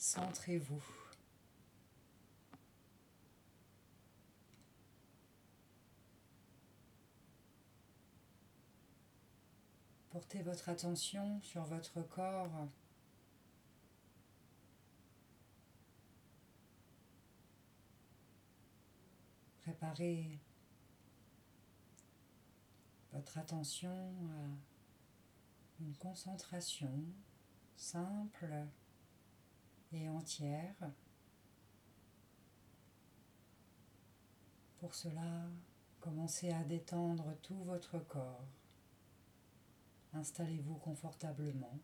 Centrez-vous. Portez votre attention sur votre corps. Préparez votre attention à une concentration simple et entière. Pour cela, commencez à détendre tout votre corps. Installez-vous confortablement.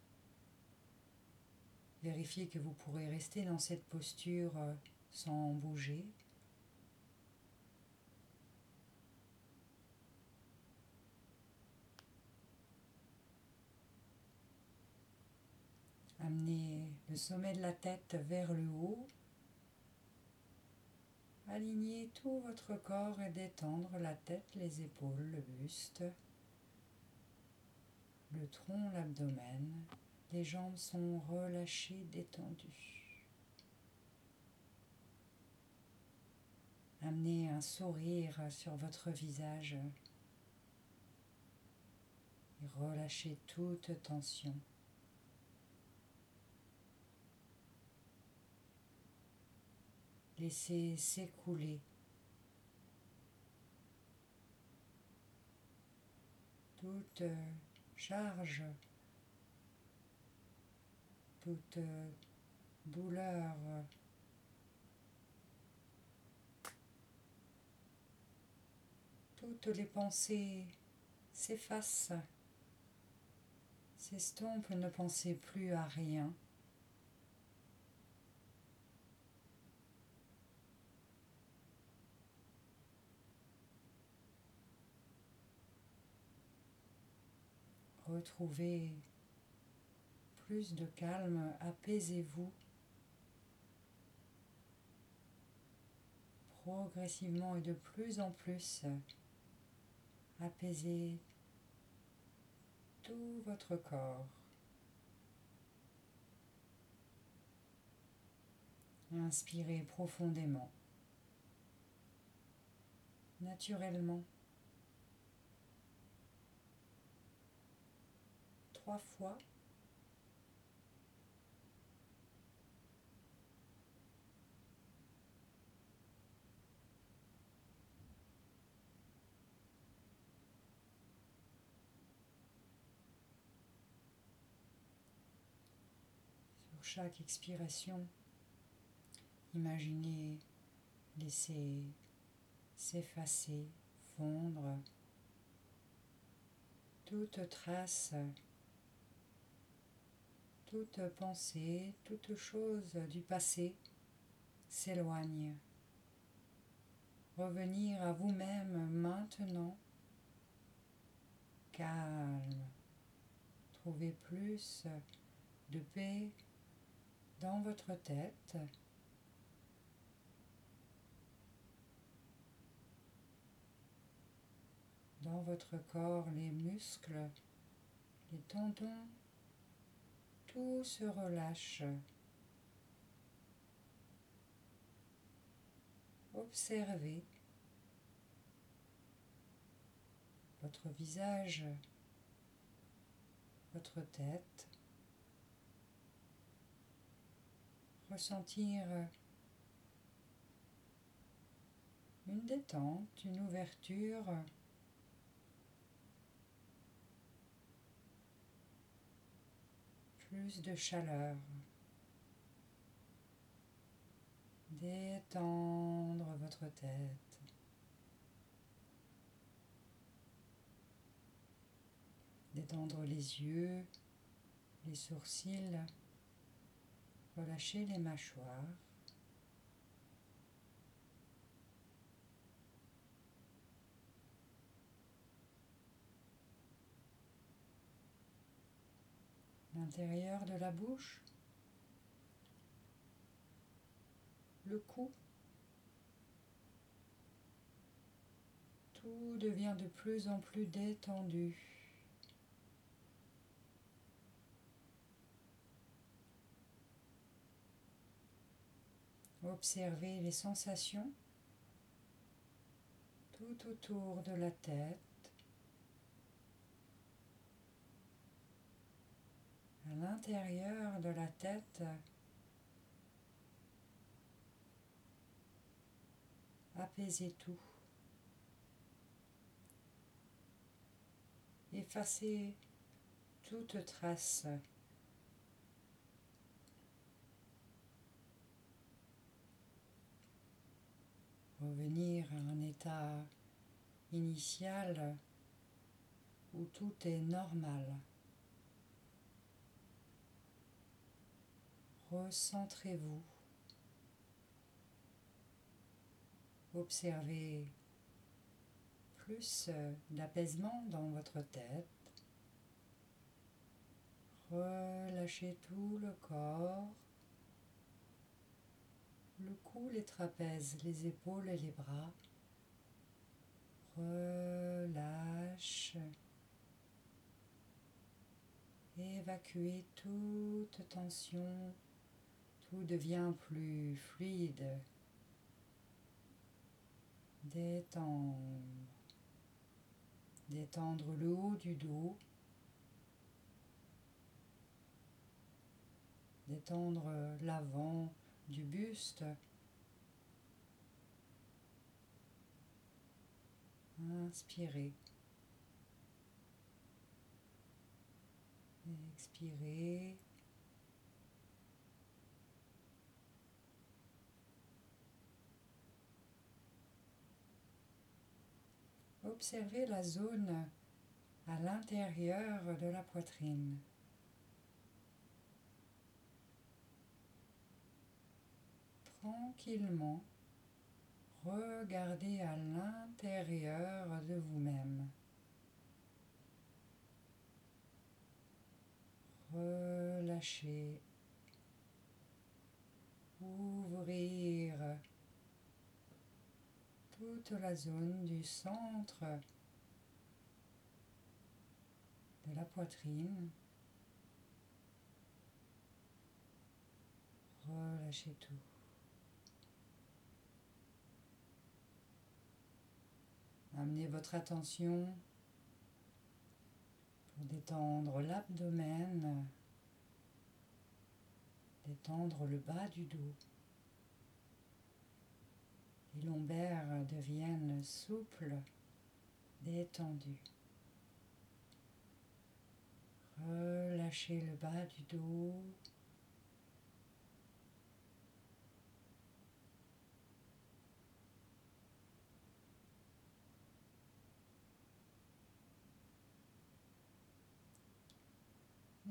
Vérifiez que vous pourrez rester dans cette posture sans bouger. Amenez le sommet de la tête vers le haut. Alignez tout votre corps et détendre la tête, les épaules, le buste, le tronc, l'abdomen. Les jambes sont relâchées, détendues. Amenez un sourire sur votre visage et relâchez toute tension. Laissez s'écouler toute charge, toute douleur. Toutes les pensées s'effacent, s'estompent, ne pensez plus à rien. Retrouvez plus de calme, apaisez-vous progressivement et de plus en plus. Apaisez tout votre corps. Inspirez profondément, naturellement. Trois fois. Sur chaque expiration, imaginez laisser s'effacer, fondre toute trace toute pensée, toute chose du passé s'éloigne. Revenir à vous-même maintenant, calme. Trouvez plus de paix dans votre tête. Dans votre corps, les muscles, les tendons se relâche. Observez votre visage, votre tête. Ressentir une détente, une ouverture de chaleur. Détendre votre tête. Détendre les yeux, les sourcils. Relâcher les mâchoires. L'intérieur de la bouche, le cou. Tout devient de plus en plus détendu. Observez les sensations tout autour de la tête. À l'intérieur de la tête, apaisez tout. Effacez toute trace revenir à un état initial où tout est normal. Recentrez-vous. Observez plus d'apaisement dans votre tête. Relâchez tout le corps le cou, les trapèzes, les épaules et les bras. Relâche. Évacuez toute tension. Tout devient plus fluide. Détendre. Détendre le haut du dos. Détendre l'avant du buste. Inspirez. Expirez. Observez la zone à l'intérieur de la poitrine. tranquillement, regardez à l'intérieur de vous-même. Relâchez, ouvrir toute la zone du centre de la poitrine. Relâchez tout. Amenez votre attention pour détendre l'abdomen, détendre le bas du dos. Les lombaires deviennent souples, détendus. Relâchez le bas du dos.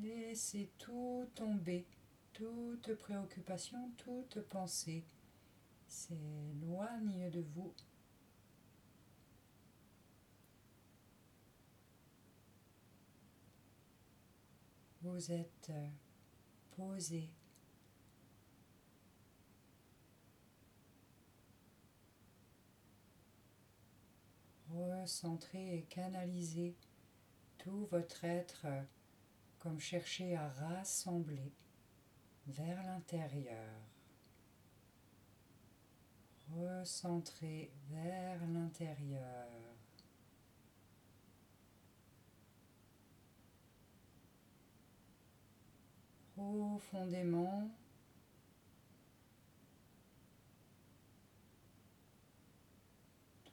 Laissez tout tomber, toute préoccupation, toute pensée s'éloigne de vous. Vous êtes posé. Recentrez et canalisez tout votre être comme chercher à rassembler vers l'intérieur. Recentrer vers l'intérieur. Profondément.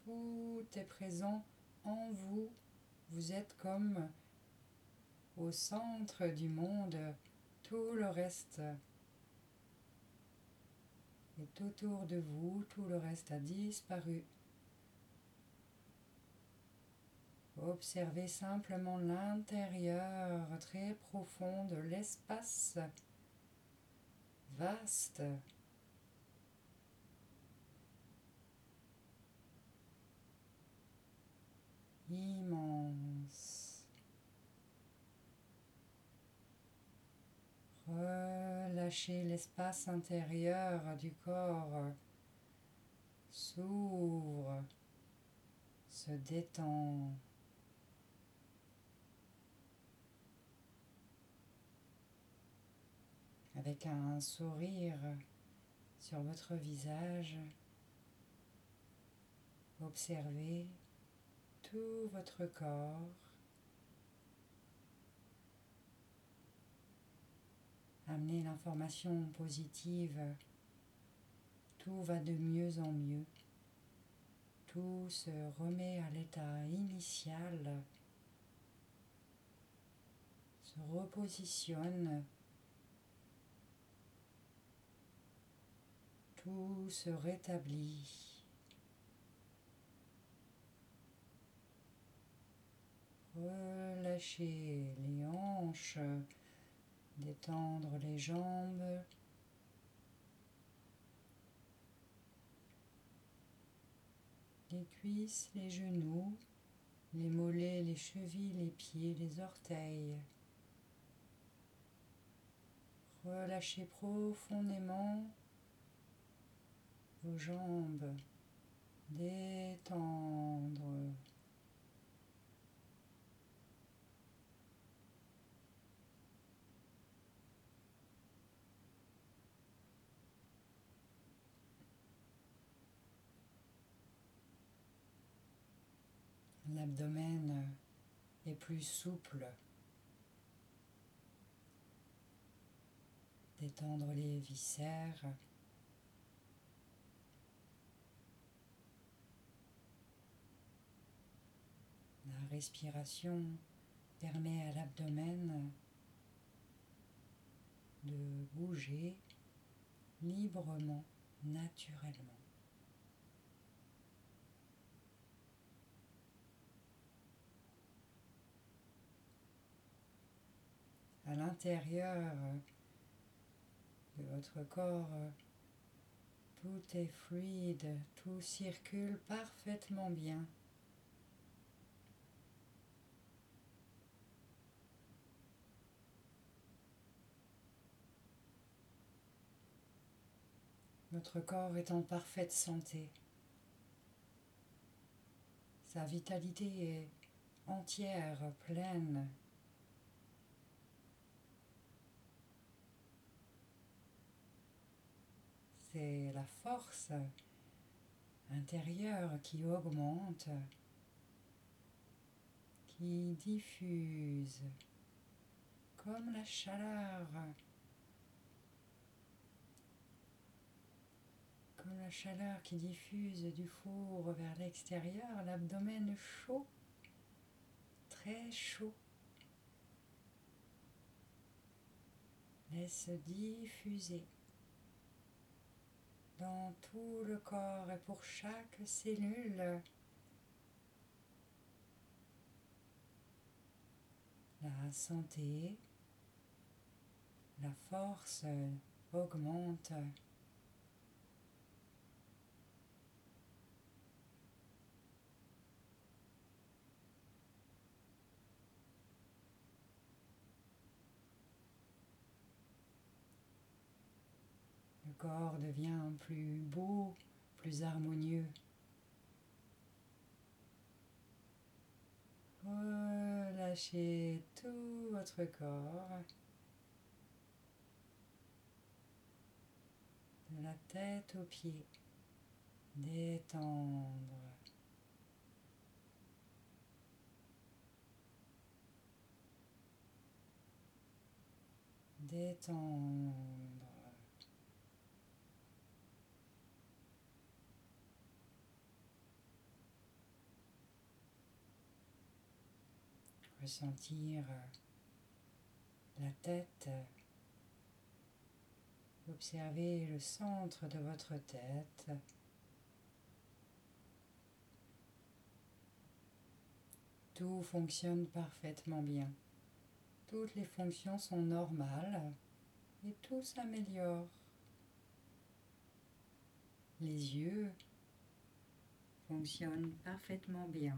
Tout est présent en vous. Vous êtes comme au centre du monde, tout le reste est autour de vous, tout le reste a disparu. Observez simplement l'intérieur très profond de l'espace vaste. immense. Relâchez l'espace intérieur du corps. S'ouvre, se détend. Avec un sourire sur votre visage. Observez tout votre corps. Amenez l'information positive. Tout va de mieux en mieux. Tout se remet à l'état initial, se repositionne tout se rétablit. Relâchez les hanches, détendre les jambes. Les cuisses, les genoux, les mollets, les chevilles, les pieds, les orteils. Relâchez profondément vos jambes, détendre. L'abdomen est plus souple. Détendre les viscères. La respiration permet à l'abdomen de bouger librement, naturellement. À l'intérieur de votre corps, tout est fluide, tout circule parfaitement bien. Votre corps est en parfaite santé. Sa vitalité est entière, pleine. C'est la force intérieure qui augmente, qui diffuse comme la chaleur comme la chaleur qui diffuse du four vers l'extérieur, l'abdomen chaud, très chaud. Laisse diffuser dans tout le corps et pour chaque cellule. La santé, la force augmente. Corps devient plus beau, plus harmonieux. Relâchez tout votre corps. De la tête aux pieds. Détendre. Détendre. Ressentir la tête, observer le centre de votre tête. Tout fonctionne parfaitement bien. Toutes les fonctions sont normales et tout s'améliore. Les yeux fonctionnent parfaitement bien.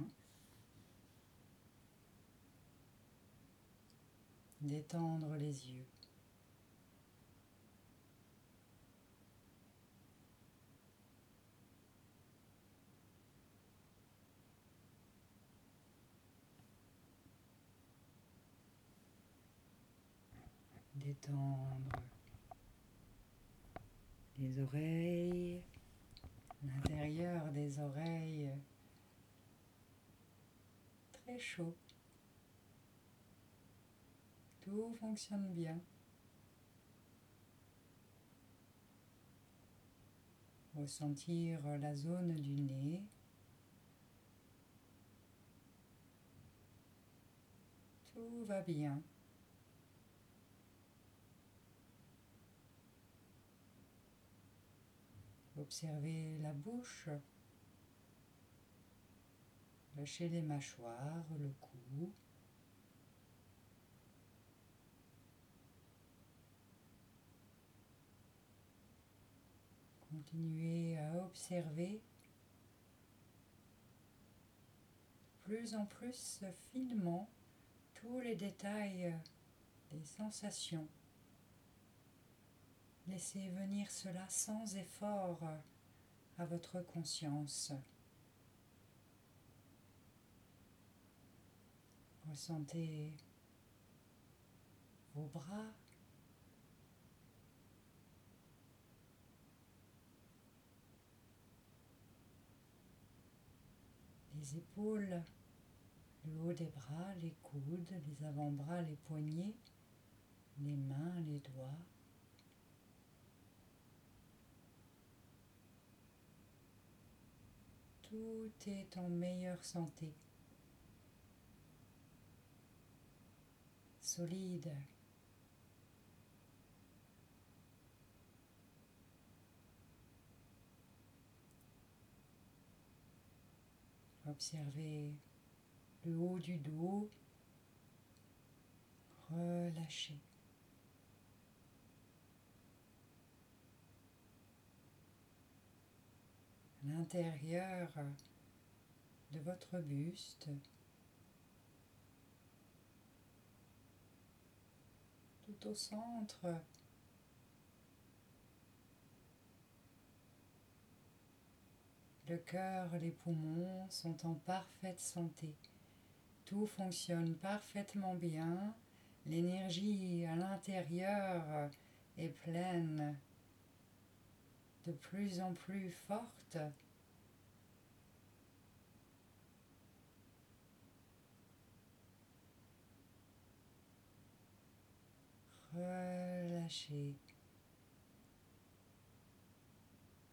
Détendre les yeux. Détendre les oreilles, l'intérieur des oreilles très chaud. Tout fonctionne bien. Ressentir la zone du nez. Tout va bien. Observez la bouche. Lâchez les mâchoires, le cou. Continuez à observer plus en plus finement tous les détails des sensations. Laissez venir cela sans effort à votre conscience. Ressentez vos bras. Les épaules, le haut des bras, les coudes, les avant-bras, les poignets, les mains, les doigts. Tout est en meilleure santé. Solide. Observez le haut du dos. Relâchez. l'intérieur de votre buste, tout au centre. Le cœur, les poumons sont en parfaite santé. Tout fonctionne parfaitement bien. L'énergie à l'intérieur est pleine de plus en plus forte. Relâchez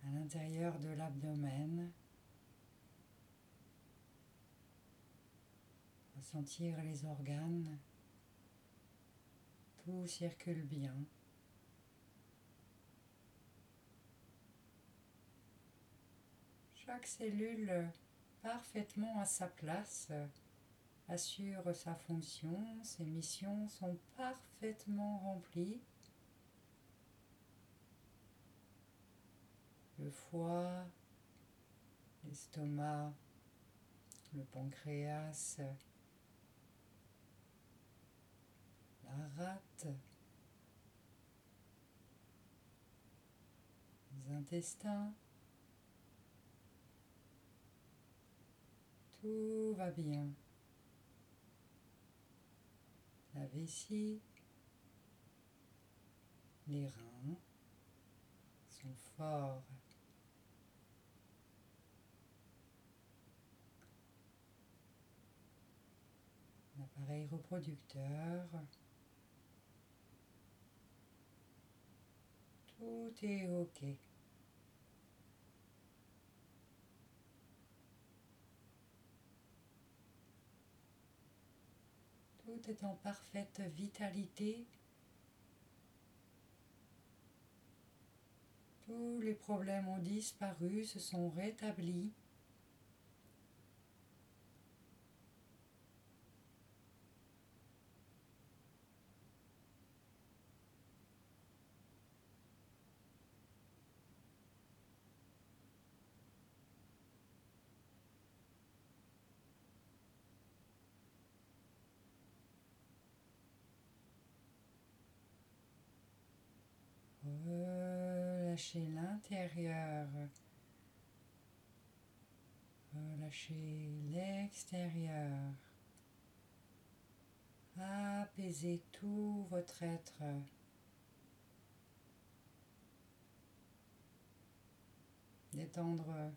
à l'intérieur de l'abdomen. Ressentir les organes. Tout circule bien. Chaque cellule parfaitement à sa place assure sa fonction, ses missions sont parfaitement remplies. Le foie, l'estomac, le pancréas, la rate, les intestins, Tout va bien. La vessie, les reins sont forts. L'appareil reproducteur. Tout est OK. Tout est en parfaite vitalité. Tous les problèmes ont disparu, se sont rétablis. L'intérieur. Relâchez l'extérieur. Apaisez tout votre être. Détendre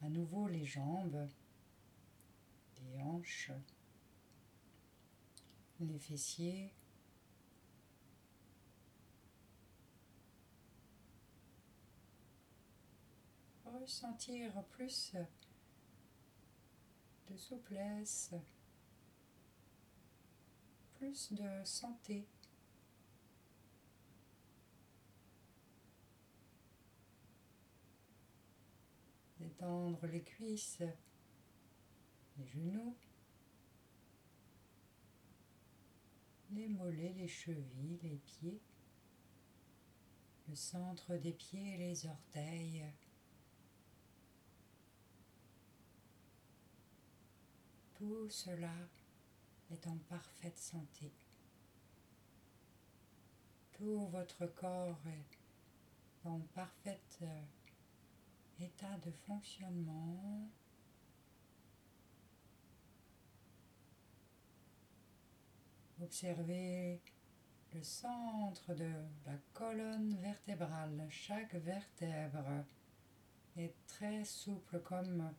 à nouveau les jambes, les hanches, les fessiers. Ressentir plus de souplesse, plus de santé. Détendre les cuisses, les genoux, les mollets, les chevilles, les pieds, le centre des pieds et les orteils. Tout cela est en parfaite santé. Tout votre corps est en parfait euh, état de fonctionnement. Observez le centre de la colonne vertébrale. Chaque vertèbre est très souple comme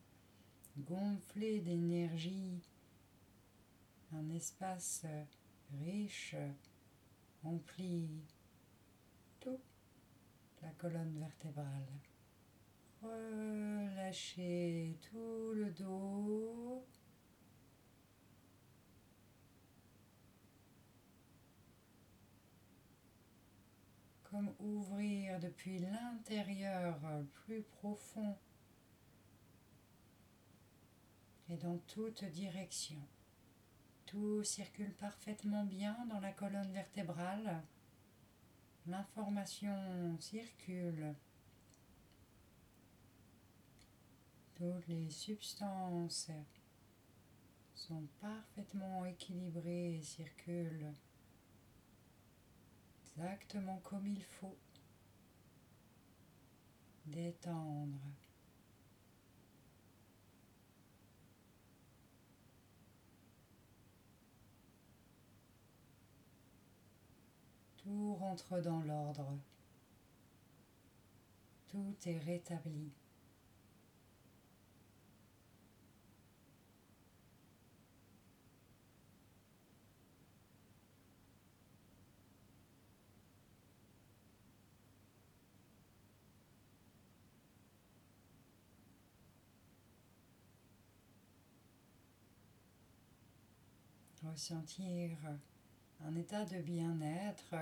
gonflé d'énergie. Un espace riche emplit toute la colonne vertébrale. Relâchez tout le dos. Comme ouvrir depuis l'intérieur plus profond et dans toute direction. Tout circule parfaitement bien dans la colonne vertébrale. L'information circule. Toutes les substances sont parfaitement équilibrées et circulent exactement comme il faut. Détendre. Tout rentre dans l'ordre. Tout est rétabli. ressentir un état de bien-être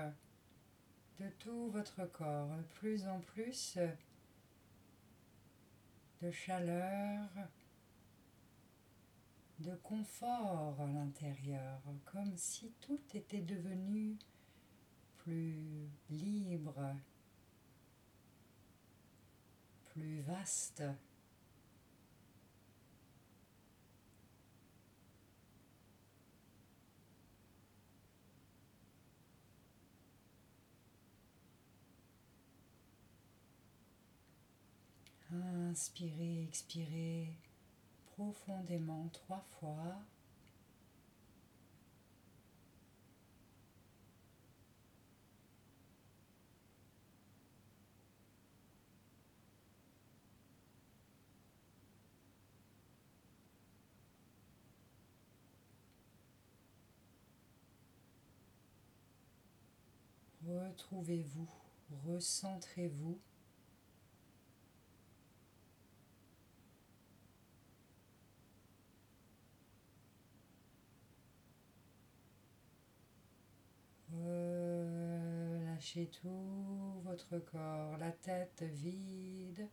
de tout votre corps, plus en plus de chaleur, de confort à l'intérieur, comme si tout était devenu plus libre, plus vaste. Inspirez, expirez profondément trois fois. Retrouvez-vous, recentrez-vous. Tout votre corps, la tête vide.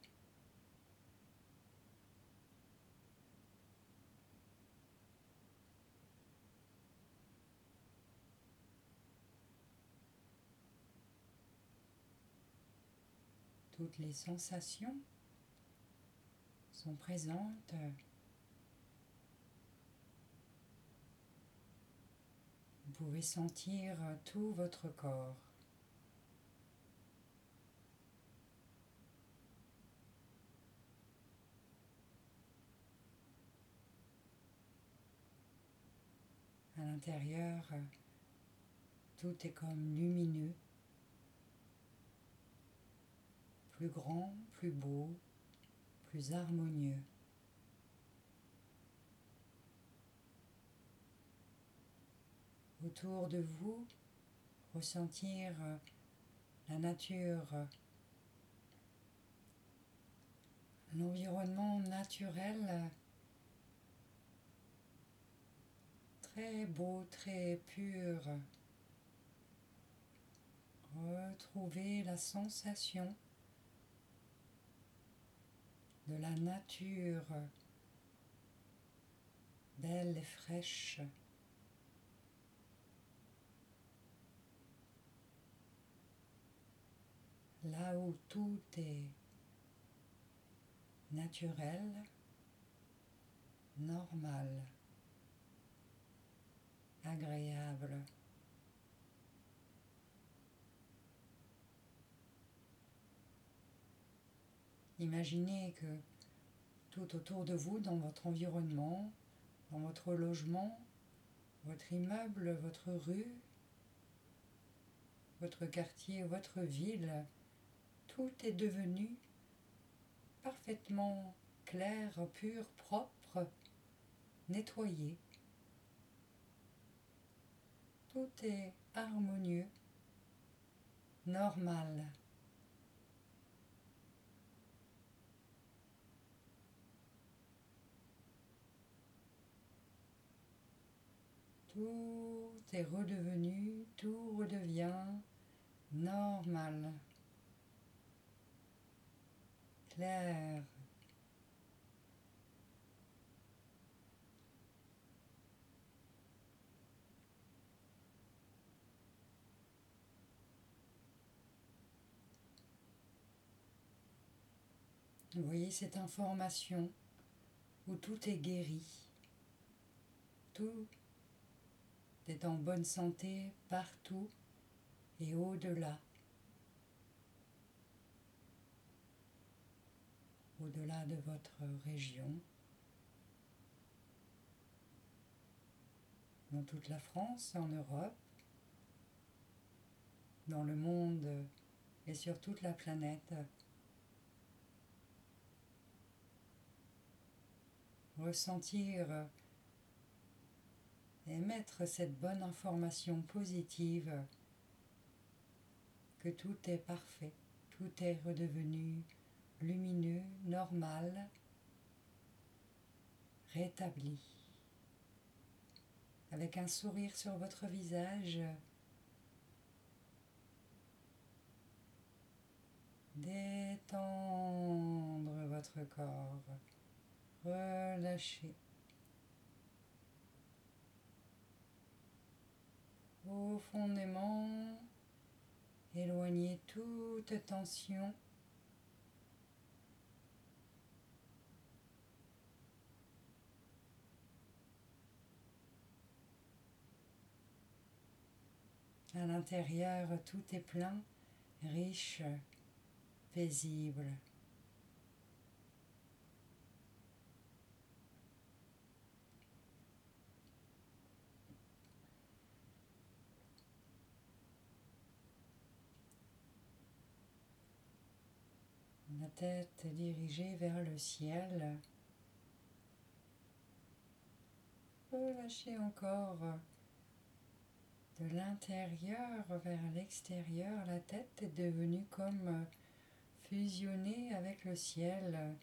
Toutes les sensations sont présentes. Vous pouvez sentir tout votre corps. À l'intérieur, tout est comme lumineux, plus grand, plus beau, plus harmonieux. Autour de vous, ressentir la nature, l'environnement naturel très beau, très pur. Retrouvez la sensation de la nature belle et fraîche. Là où tout est naturel, normal agréable. Imaginez que tout autour de vous, dans votre environnement, dans votre logement, votre immeuble, votre rue, votre quartier, votre ville, tout est devenu parfaitement clair, pur, propre, nettoyé. Tout est harmonieux, normal. Tout est redevenu, tout redevient normal, clair, Vous voyez cette information où tout est guéri, tout est en bonne santé partout et au-delà. Au-delà de votre région, dans toute la France, en Europe, dans le monde et sur toute la planète. Ressentir et mettre cette bonne information positive que tout est parfait, tout est redevenu lumineux, normal, rétabli. Avec un sourire sur votre visage, détendre votre corps. Relâchez. Profondément, éloignez toute tension. À l'intérieur, tout est plein, riche, paisible. la tête dirigée vers le ciel. Relâchez encore de l'intérieur vers l'extérieur. La tête est devenue comme fusionnée avec le ciel.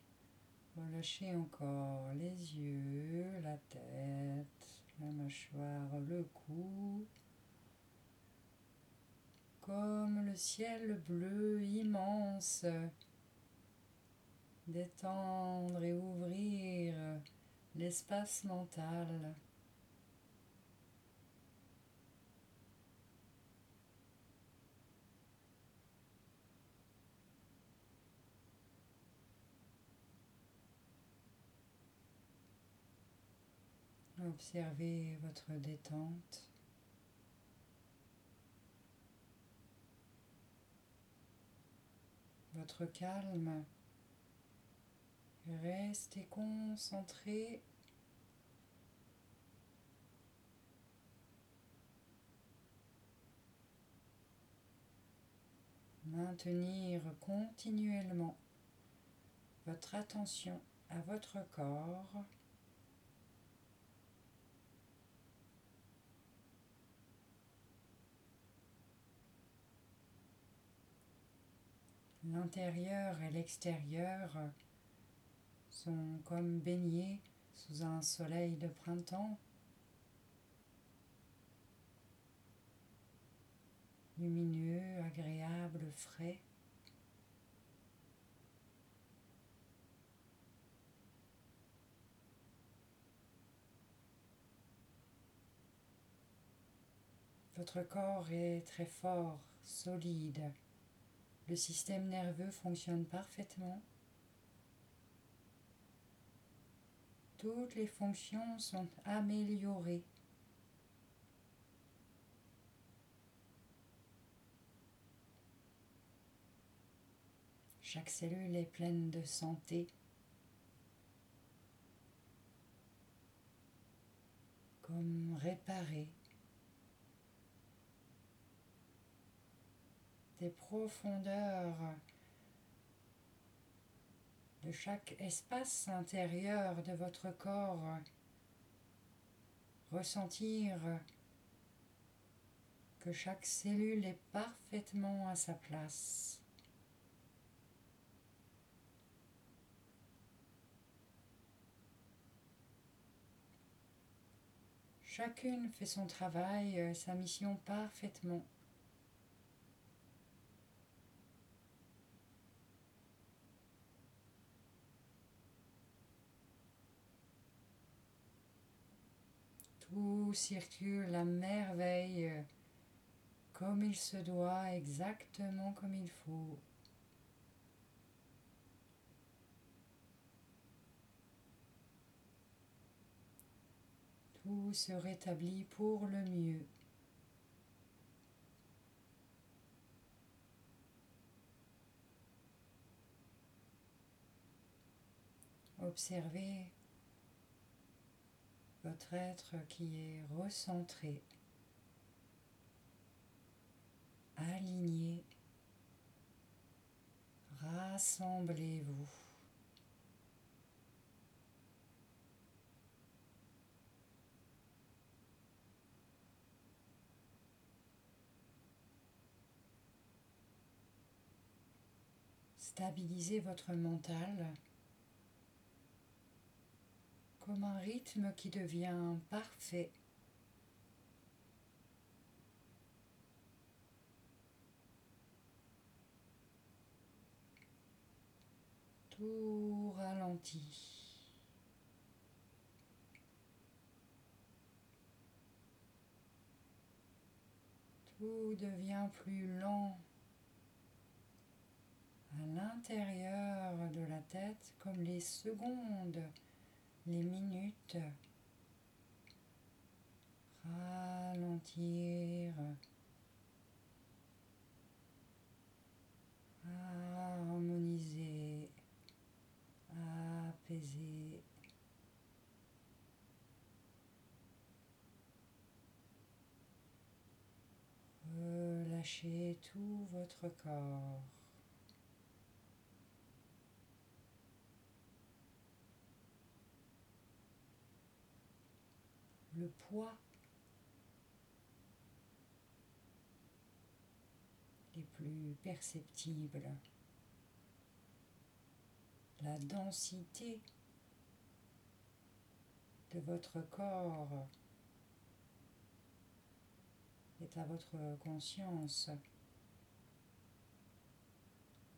Relâchez encore les yeux, la tête, la mâchoire, le cou. Comme le ciel bleu immense détendre et ouvrir l'espace mental. Observez votre détente. Votre calme. Restez concentré. Maintenir continuellement votre attention à votre corps. L'intérieur et l'extérieur sont comme baignés sous un soleil de printemps. lumineux, agréable, frais. Votre corps est très fort, solide. Le système nerveux fonctionne parfaitement. Toutes les fonctions sont améliorées. Chaque cellule est pleine de santé. Comme réparée. Des profondeurs chaque espace intérieur de votre corps. Ressentir que chaque cellule est parfaitement à sa place. Chacune fait son travail, euh, sa mission parfaitement. Tout circule à merveille, euh, comme il se doit, exactement comme il faut. Tout se rétablit pour le mieux. Observez votre être qui est recentré, aligné. Rassemblez-vous. Stabilisez votre mental comme un rythme qui devient parfait. Tout ralentit. Tout devient plus lent à l'intérieur de la tête comme les secondes, les minutes. Ralentir. Harmoniser. Apaiser. Relâchez tout votre corps. Le poids les plus perceptibles, la densité de votre corps est à votre conscience.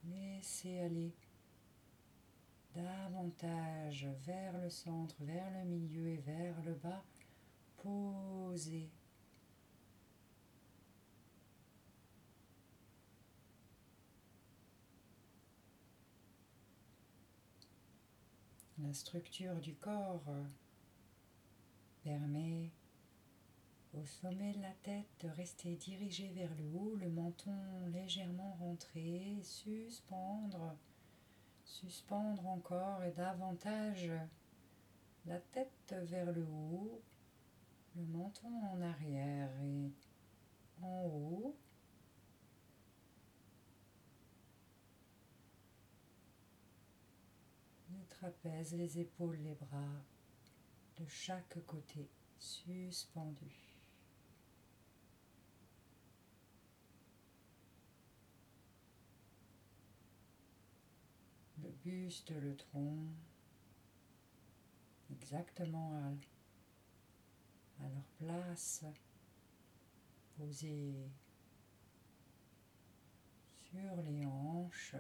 Laissez aller davantage vers le centre, vers le milieu et vers le bas La structure du corps permet au sommet de la tête de rester dirigé vers le haut, le menton légèrement rentré, suspendre, suspendre encore et davantage la tête vers le haut, le menton en arrière et en haut. trapèze, les épaules, les bras de chaque côté suspendus. Le buste, le tronc, exactement à, à leur place, posés sur les hanches.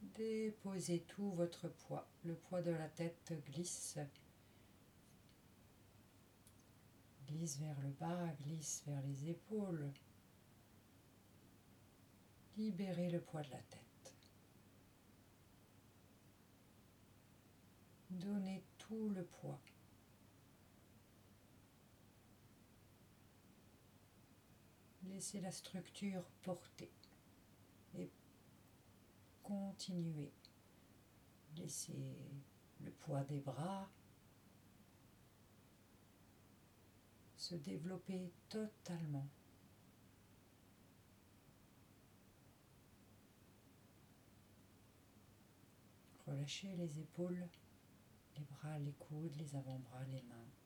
Déposez tout votre poids. Le poids de la tête glisse. Glisse vers le bas, glisse vers les épaules. Libérez le poids de la tête. Donnez tout le poids. Laissez la structure porter et continuez. Laissez le poids des bras se développer totalement. Relâchez les épaules, les bras, les coudes, les avant-bras, les mains.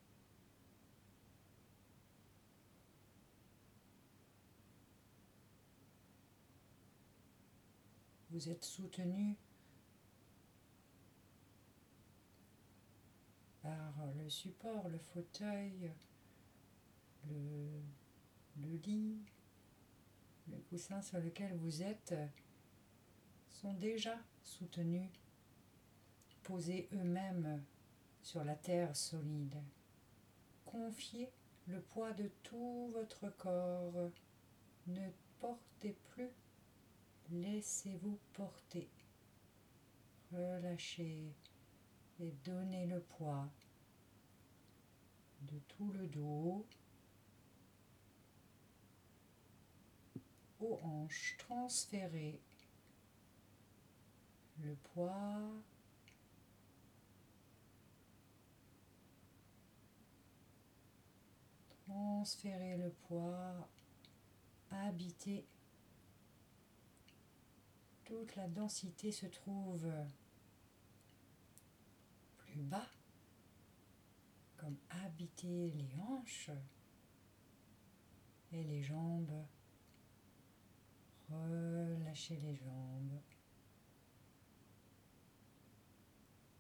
Vous êtes soutenu par le support, le fauteuil, le, lit, le coussin sur lequel vous êtes sont déjà soutenus, posés eux-mêmes sur la terre solide. Confiez le poids de tout votre corps. Ne portez plus Laissez-vous porter. Relâchez et donnez le poids de tout le dos aux hanches. Transférez le poids transférez le poids, habitez toute la densité se trouve plus bas, comme habiter les hanches et les jambes. Relâchez les jambes.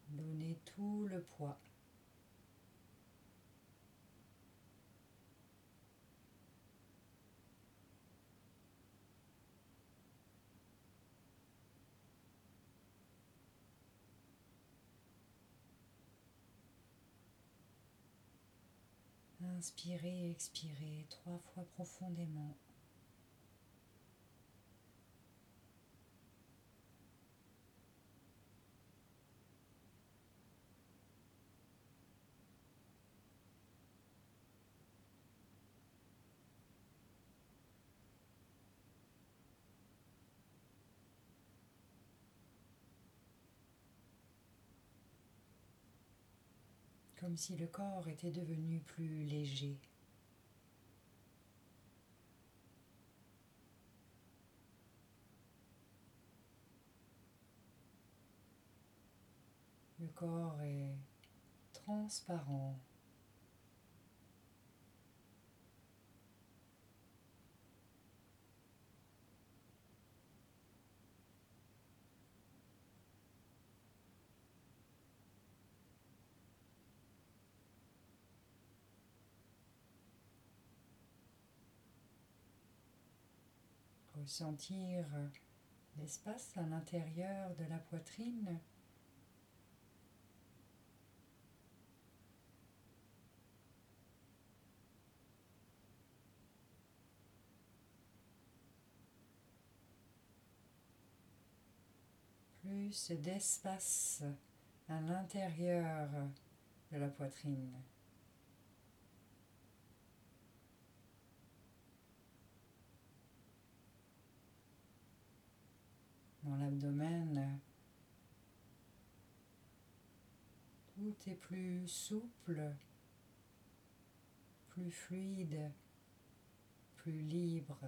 Donnez tout le poids Inspirez, expirez trois fois profondément. Si le corps était devenu plus léger. Le corps est transparent. Ressentir l'espace à l'intérieur de la poitrine? Plus d'espace à l'intérieur de la poitrine. L'abdomen. Tout est plus souple, plus fluide, plus libre.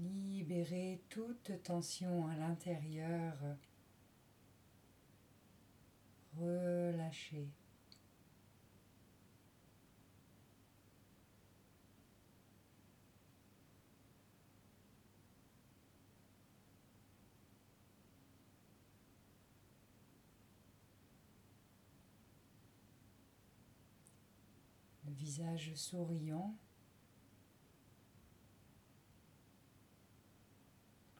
libérer toute tension à l'intérieur. Relâchez. Visage souriant.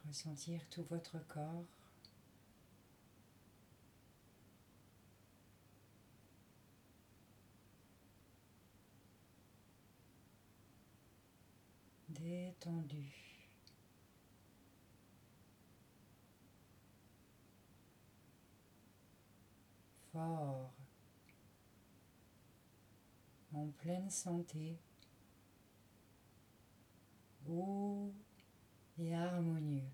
Ressentir tout votre corps. Détendu. Fort. En pleine santé. Beau et harmonieux.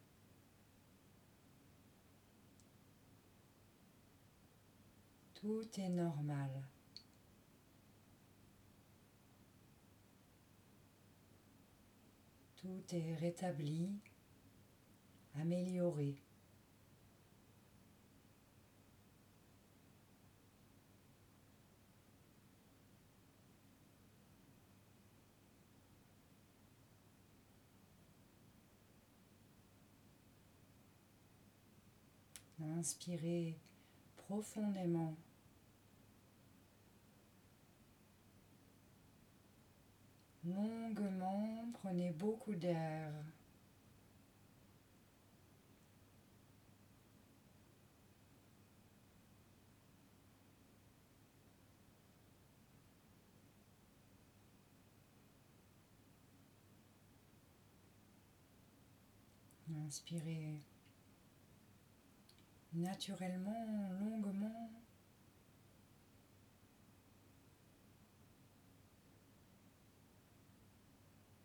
Tout est normal. Tout est rétabli, amélioré. Inspirez profondément. Longuement, prenez beaucoup d'air. Inspirez naturellement, longuement.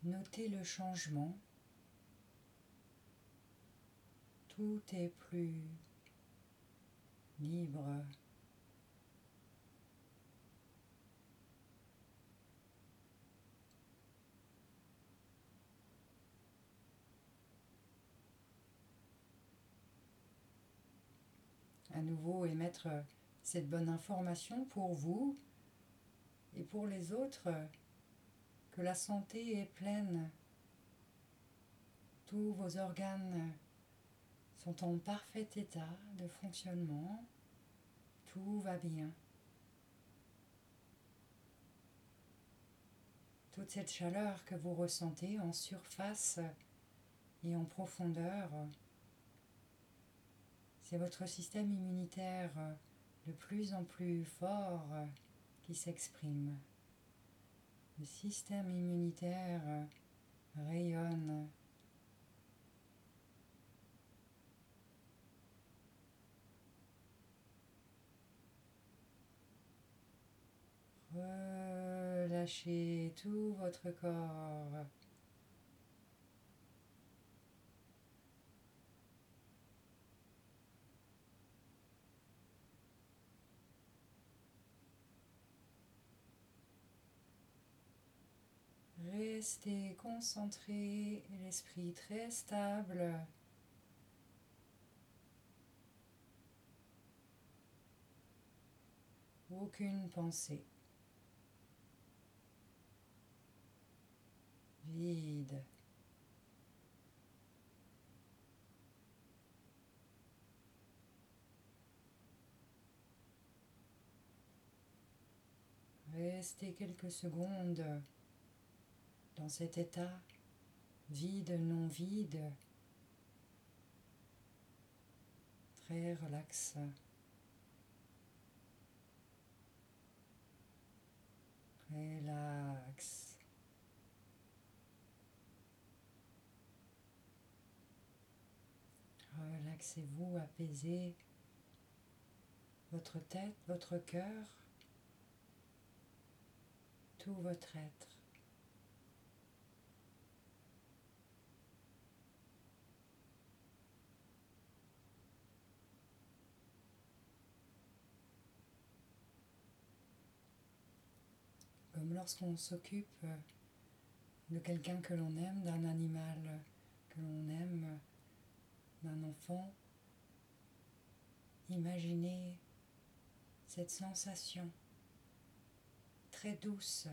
Notez le changement. Tout est plus libre. Nouveau émettre cette bonne information pour vous et pour les autres, que la santé est pleine, tous vos organes sont en parfait état de fonctionnement, tout va bien. Toute cette chaleur que vous ressentez en surface et en profondeur, c'est votre système immunitaire euh, de plus en plus fort euh, qui s'exprime. Le système immunitaire euh, rayonne. Relâchez tout votre corps. Restez concentré, l'esprit très stable. Aucune pensée. Vide. Restez quelques secondes dans cet état vide, non vide, très relax. Relax. Relaxez-vous, apaisez votre tête, votre cœur, tout votre être. comme lorsqu'on s'occupe de quelqu'un que l'on aime, d'un animal que l'on aime d'un enfant, imaginez cette sensation très douce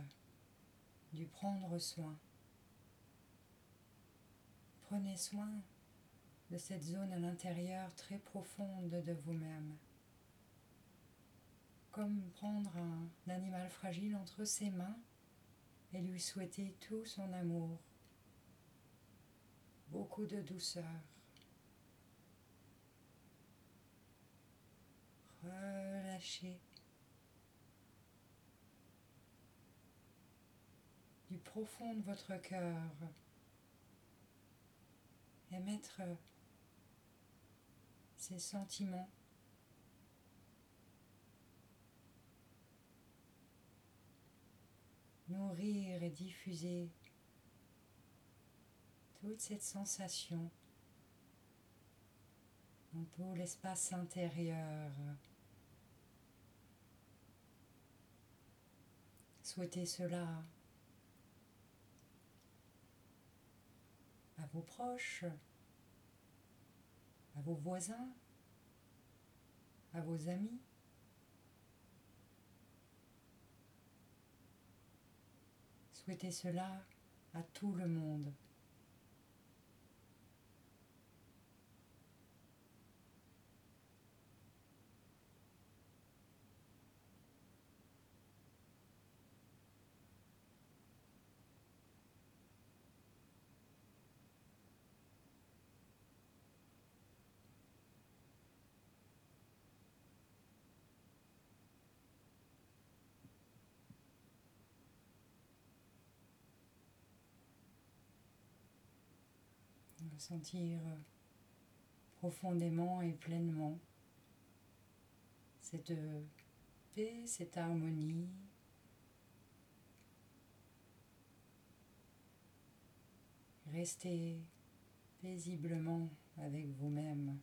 du prendre soin. Prenez soin de cette zone à l'intérieur très profonde de vous-même. Comme prendre un animal fragile entre ses mains et lui souhaiter tout son amour, beaucoup de douceur. Relâchez. Du profond de votre cœur. Et mettre ces sentiments nourrir et diffuser toute cette sensation dans tout l'espace intérieur. Souhaitez cela à vos proches, à vos voisins, à vos amis. Souhaitez cela à tout le monde. Sentir profondément et pleinement cette paix, cette harmonie. Restez paisiblement avec vous-même.